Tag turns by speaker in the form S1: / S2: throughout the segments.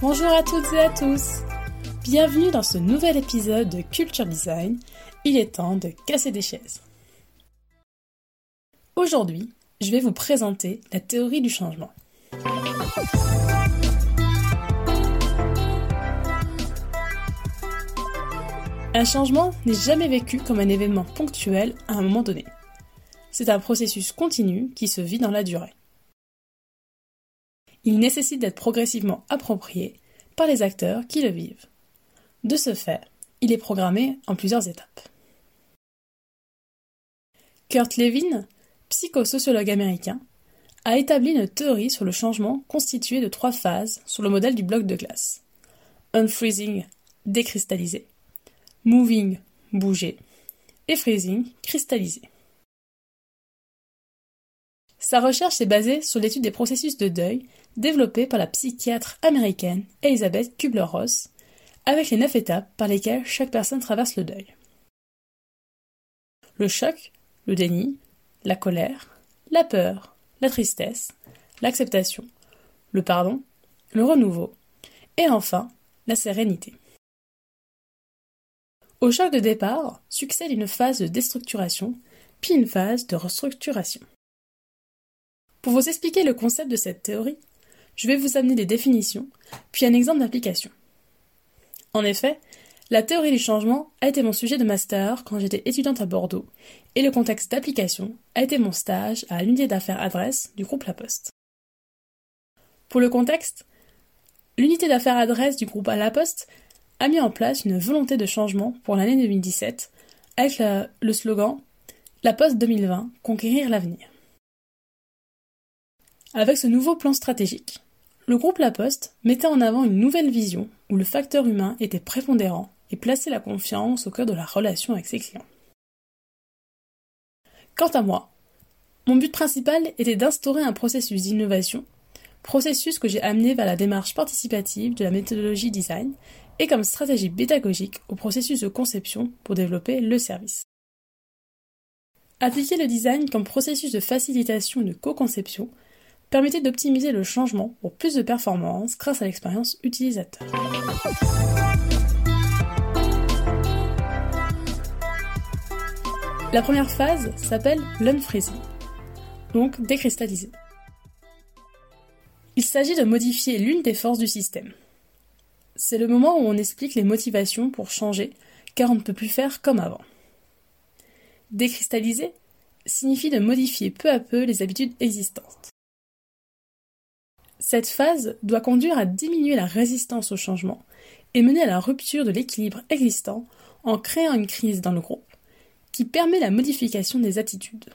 S1: Bonjour à toutes et à tous Bienvenue dans ce nouvel épisode de Culture Design. Il est temps de casser des chaises. Aujourd'hui, je vais vous présenter la théorie du changement. Un changement n'est jamais vécu comme un événement ponctuel à un moment donné. C'est un processus continu qui se vit dans la durée. Il nécessite d'être progressivement approprié par les acteurs qui le vivent. De ce fait, il est programmé en plusieurs étapes. Kurt Lewin, psychosociologue américain, a établi une théorie sur le changement constituée de trois phases sur le modèle du bloc de glace. Unfreezing, décristallisé. Moving, bouger. Et freezing, cristallisé. Sa recherche est basée sur l'étude des processus de deuil développés par la psychiatre américaine Elizabeth Kubler-Ross, avec les neuf étapes par lesquelles chaque personne traverse le deuil. Le choc, le déni, la colère, la peur, la tristesse, l'acceptation, le pardon, le renouveau, et enfin la sérénité. Au choc de départ succède une phase de déstructuration, puis une phase de restructuration. Pour vous expliquer le concept de cette théorie, je vais vous amener des définitions, puis un exemple d'application. En effet, la théorie du changement a été mon sujet de master quand j'étais étudiante à Bordeaux, et le contexte d'application a été mon stage à l'unité d'affaires adresse du groupe La Poste. Pour le contexte, l'unité d'affaires adresse du groupe La Poste a mis en place une volonté de changement pour l'année 2017 avec le slogan La Poste 2020, conquérir l'avenir. Avec ce nouveau plan stratégique, le groupe La Poste mettait en avant une nouvelle vision où le facteur humain était prépondérant et placer la confiance au cœur de la relation avec ses clients. Quant à moi, mon but principal était d'instaurer un processus d'innovation, processus que j'ai amené vers la démarche participative de la méthodologie design et comme stratégie pédagogique au processus de conception pour développer le service. Appliquer le design comme processus de facilitation et de co-conception permettait d'optimiser le changement pour plus de performance grâce à l'expérience utilisateur. La première phase s'appelle l'unfreezing, donc décristalliser. Il s'agit de modifier l'une des forces du système. C'est le moment où on explique les motivations pour changer, car on ne peut plus faire comme avant. Décristalliser signifie de modifier peu à peu les habitudes existantes. Cette phase doit conduire à diminuer la résistance au changement et mener à la rupture de l'équilibre existant en créant une crise dans le groupe qui permet la modification des attitudes.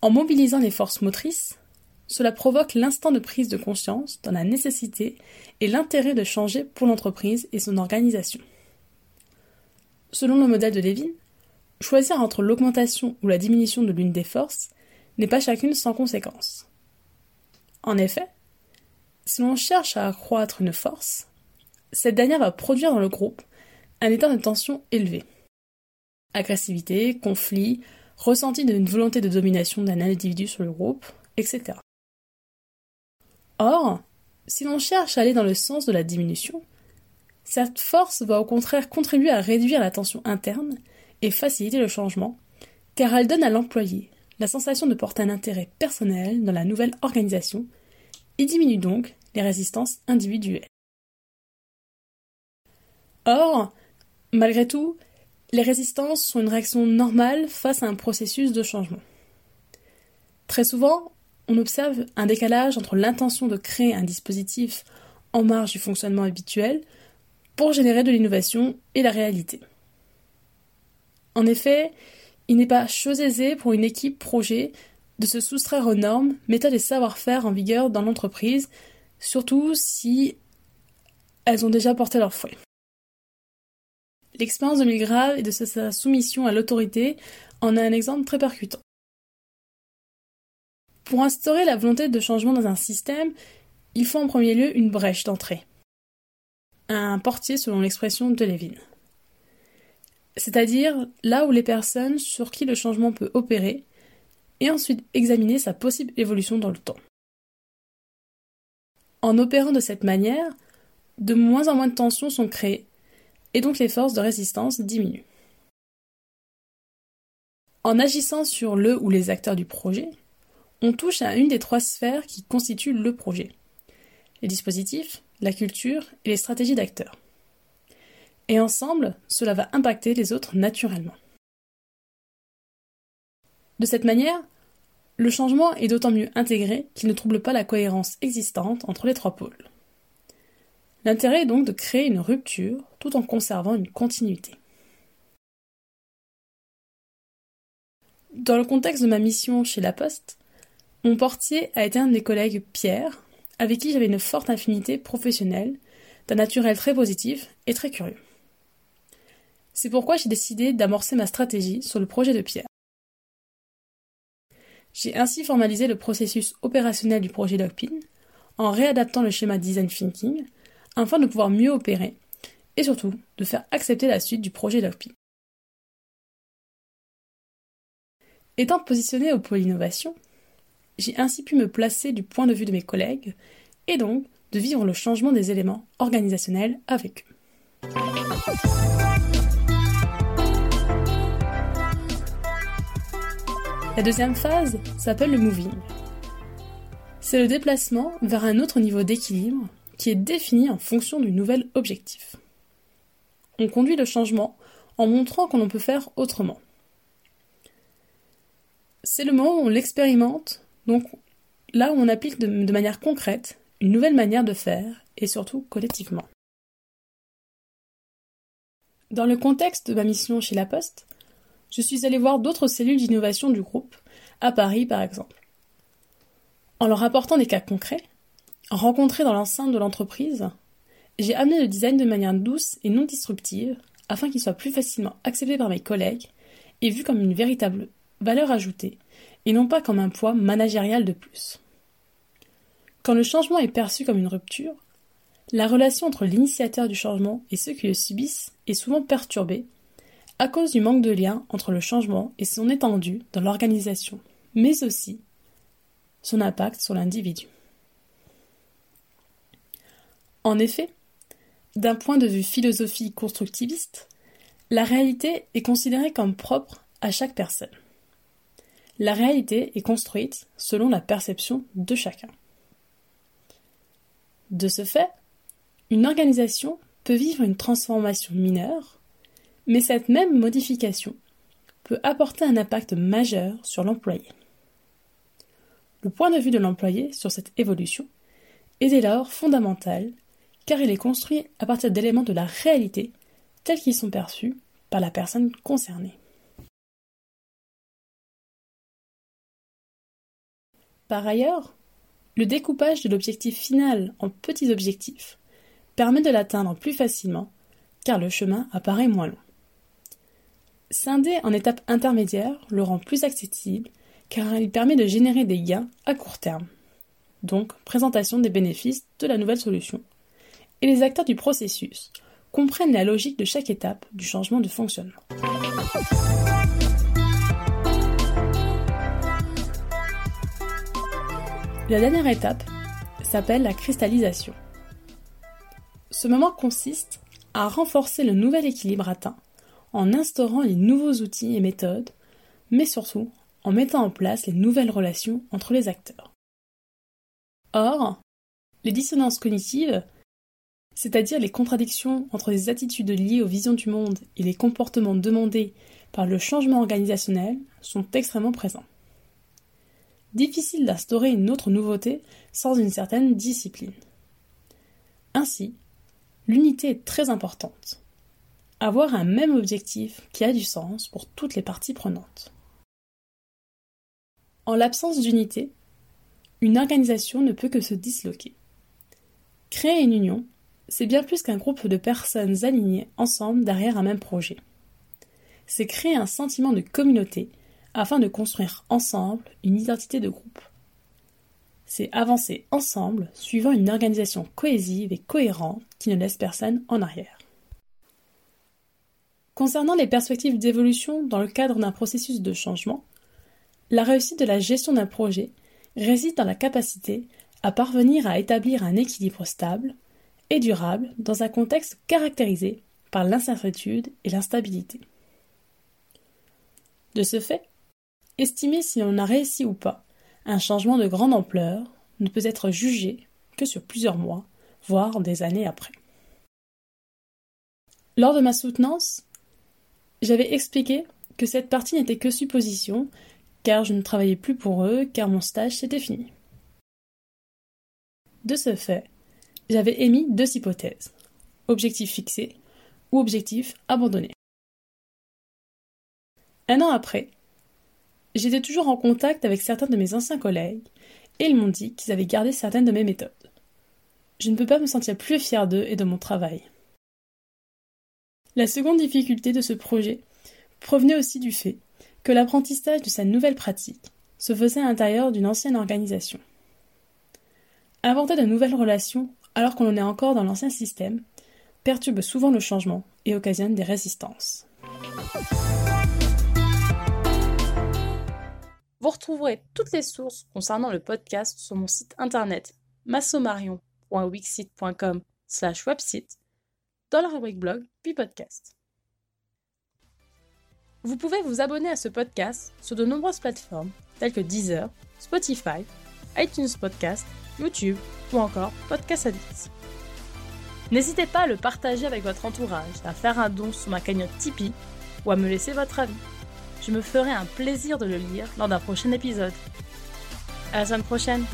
S1: En mobilisant les forces motrices, cela provoque l'instant de prise de conscience dans la nécessité et l'intérêt de changer pour l'entreprise et son organisation. Selon le modèle de Levin, choisir entre l'augmentation ou la diminution de l'une des forces n'est pas chacune sans conséquence. En effet, si l'on cherche à accroître une force, cette dernière va produire dans le groupe un état de tension élevé. Agressivité, conflit, ressenti d'une volonté de domination d'un individu sur le groupe, etc. Or, si l'on cherche à aller dans le sens de la diminution, cette force va au contraire contribuer à réduire la tension interne et faciliter le changement, car elle donne à l'employé la sensation de porter un intérêt personnel dans la nouvelle organisation et diminue donc les résistances individuelles. Or, Malgré tout, les résistances sont une réaction normale face à un processus de changement. Très souvent, on observe un décalage entre l'intention de créer un dispositif en marge du fonctionnement habituel pour générer de l'innovation et la réalité. En effet, il n'est pas chose aisée pour une équipe projet de se soustraire aux normes, méthodes et savoir-faire en vigueur dans l'entreprise, surtout si elles ont déjà porté leurs fruits. L'expérience de Milgrave et de sa soumission à l'autorité en est un exemple très percutant. Pour instaurer la volonté de changement dans un système, il faut en premier lieu une brèche d'entrée. Un portier selon l'expression de Levin. C'est-à-dire là où les personnes sur qui le changement peut opérer et ensuite examiner sa possible évolution dans le temps. En opérant de cette manière, de moins en moins de tensions sont créées, et donc les forces de résistance diminuent. En agissant sur le ou les acteurs du projet, on touche à une des trois sphères qui constituent le projet. Les dispositifs, la culture et les stratégies d'acteurs. Et ensemble, cela va impacter les autres naturellement. De cette manière, le changement est d'autant mieux intégré qu'il ne trouble pas la cohérence existante entre les trois pôles. L'intérêt est donc de créer une rupture tout en conservant une continuité. Dans le contexte de ma mission chez La Poste, mon portier a été un de mes collègues Pierre, avec qui j'avais une forte affinité professionnelle, d'un naturel très positif et très curieux. C'est pourquoi j'ai décidé d'amorcer ma stratégie sur le projet de Pierre. J'ai ainsi formalisé le processus opérationnel du projet Dogpin en réadaptant le schéma design thinking afin de pouvoir mieux opérer et surtout de faire accepter la suite du projet Dogpin. Étant positionné au pôle innovation, j'ai ainsi pu me placer du point de vue de mes collègues et donc de vivre le changement des éléments organisationnels avec eux. La deuxième phase s'appelle le moving. C'est le déplacement vers un autre niveau d'équilibre qui est défini en fonction du nouvel objectif. On conduit le changement en montrant qu'on peut faire autrement. C'est le moment où on l'expérimente, donc là où on applique de, de manière concrète une nouvelle manière de faire, et surtout collectivement. Dans le contexte de ma mission chez La Poste, je suis allé voir d'autres cellules d'innovation du groupe, à Paris par exemple. En leur apportant des cas concrets, rencontrés dans l'enceinte de l'entreprise, j'ai amené le design de manière douce et non disruptive afin qu'il soit plus facilement accepté par mes collègues et vu comme une véritable valeur ajoutée et non pas comme un poids managérial de plus. Quand le changement est perçu comme une rupture, la relation entre l'initiateur du changement et ceux qui le subissent est souvent perturbée à cause du manque de lien entre le changement et son étendue dans l'organisation, mais aussi son impact sur l'individu. En effet, d'un point de vue philosophie constructiviste, la réalité est considérée comme propre à chaque personne. La réalité est construite selon la perception de chacun. De ce fait, une organisation peut vivre une transformation mineure mais cette même modification peut apporter un impact majeur sur l'employé. Le point de vue de l'employé sur cette évolution est dès lors fondamental car il est construit à partir d'éléments de la réalité tels qu'ils sont perçus par la personne concernée. Par ailleurs, le découpage de l'objectif final en petits objectifs permet de l'atteindre plus facilement car le chemin apparaît moins long. Scinder en étapes intermédiaires le rend plus accessible car il permet de générer des gains à court terme. Donc, présentation des bénéfices de la nouvelle solution. Et les acteurs du processus comprennent la logique de chaque étape du changement de fonctionnement. La dernière étape s'appelle la cristallisation. Ce moment consiste à renforcer le nouvel équilibre atteint en instaurant les nouveaux outils et méthodes, mais surtout en mettant en place les nouvelles relations entre les acteurs. Or, les dissonances cognitives, c'est-à-dire les contradictions entre les attitudes liées aux visions du monde et les comportements demandés par le changement organisationnel, sont extrêmement présents. Difficile d'instaurer une autre nouveauté sans une certaine discipline. Ainsi, l'unité est très importante avoir un même objectif qui a du sens pour toutes les parties prenantes. En l'absence d'unité, une organisation ne peut que se disloquer. Créer une union, c'est bien plus qu'un groupe de personnes alignées ensemble derrière un même projet. C'est créer un sentiment de communauté afin de construire ensemble une identité de groupe. C'est avancer ensemble suivant une organisation cohésive et cohérente qui ne laisse personne en arrière. Concernant les perspectives d'évolution dans le cadre d'un processus de changement, La réussite de la gestion d'un projet réside dans la capacité à parvenir à établir un équilibre stable et durable dans un contexte caractérisé par l'incertitude et l'instabilité. De ce fait, estimer si l'on a réussi ou pas un changement de grande ampleur ne peut être jugé que sur plusieurs mois, voire des années après. Lors de ma soutenance, j'avais expliqué que cette partie n'était que supposition, car je ne travaillais plus pour eux, car mon stage s'était fini. De ce fait, j'avais émis deux hypothèses objectif fixé ou objectif abandonné. Un an après, j'étais toujours en contact avec certains de mes anciens collègues et ils m'ont dit qu'ils avaient gardé certaines de mes méthodes. Je ne peux pas me sentir plus fier d'eux et de mon travail. La seconde difficulté de ce projet provenait aussi du fait que l'apprentissage de sa nouvelle pratique se faisait à l'intérieur d'une ancienne organisation. Inventer de nouvelles relations alors qu'on en est encore dans l'ancien système perturbe souvent le changement et occasionne des résistances. Vous retrouverez toutes les sources concernant le podcast sur mon site internet massomarion.wixit.com slash website dans la rubrique blog puis podcast. Vous pouvez vous abonner à ce podcast sur de nombreuses plateformes telles que Deezer, Spotify, iTunes Podcast YouTube ou encore Podcast Addict. N'hésitez pas à le partager avec votre entourage, à faire un don sur ma cagnotte Tipeee ou à me laisser votre avis. Je me ferai un plaisir de le lire lors d'un prochain épisode. À la semaine prochaine!